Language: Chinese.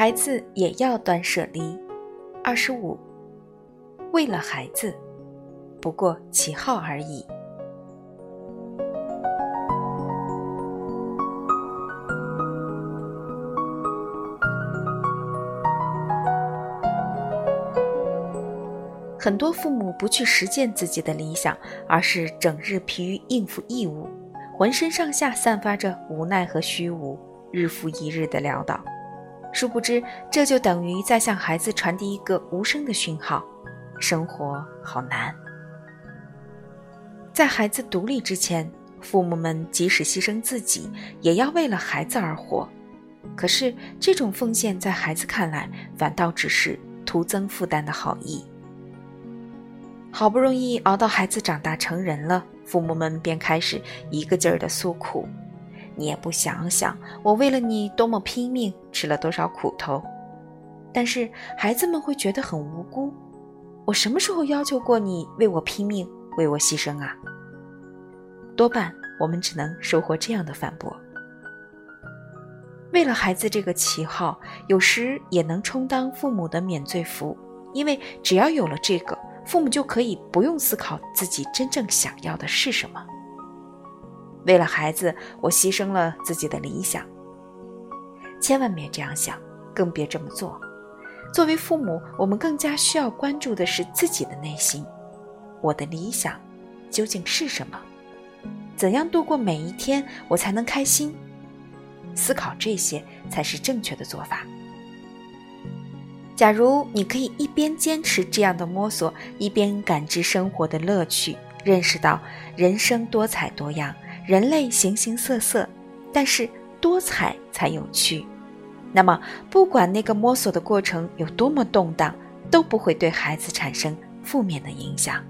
孩子也要断舍离。二十五，为了孩子，不过旗号而已。很多父母不去实践自己的理想，而是整日疲于应付义务，浑身上下散发着无奈和虚无，日复一日的潦倒。殊不知，这就等于在向孩子传递一个无声的讯号：生活好难。在孩子独立之前，父母们即使牺牲自己，也要为了孩子而活。可是，这种奉献在孩子看来，反倒只是徒增负担的好意。好不容易熬到孩子长大成人了，父母们便开始一个劲儿的诉苦：“你也不想想，我为了你多么拼命，吃了多少苦头。”但是孩子们会觉得很无辜：“我什么时候要求过你为我拼命，为我牺牲啊？”多半我们只能收获这样的反驳：“为了孩子这个旗号，有时也能充当父母的免罪符，因为只要有了这个。”父母就可以不用思考自己真正想要的是什么。为了孩子，我牺牲了自己的理想。千万别这样想，更别这么做。作为父母，我们更加需要关注的是自己的内心。我的理想究竟是什么？怎样度过每一天，我才能开心？思考这些才是正确的做法。假如你可以一边坚持这样的摸索，一边感知生活的乐趣，认识到人生多彩多样，人类形形色色，但是多彩才有趣，那么不管那个摸索的过程有多么动荡，都不会对孩子产生负面的影响。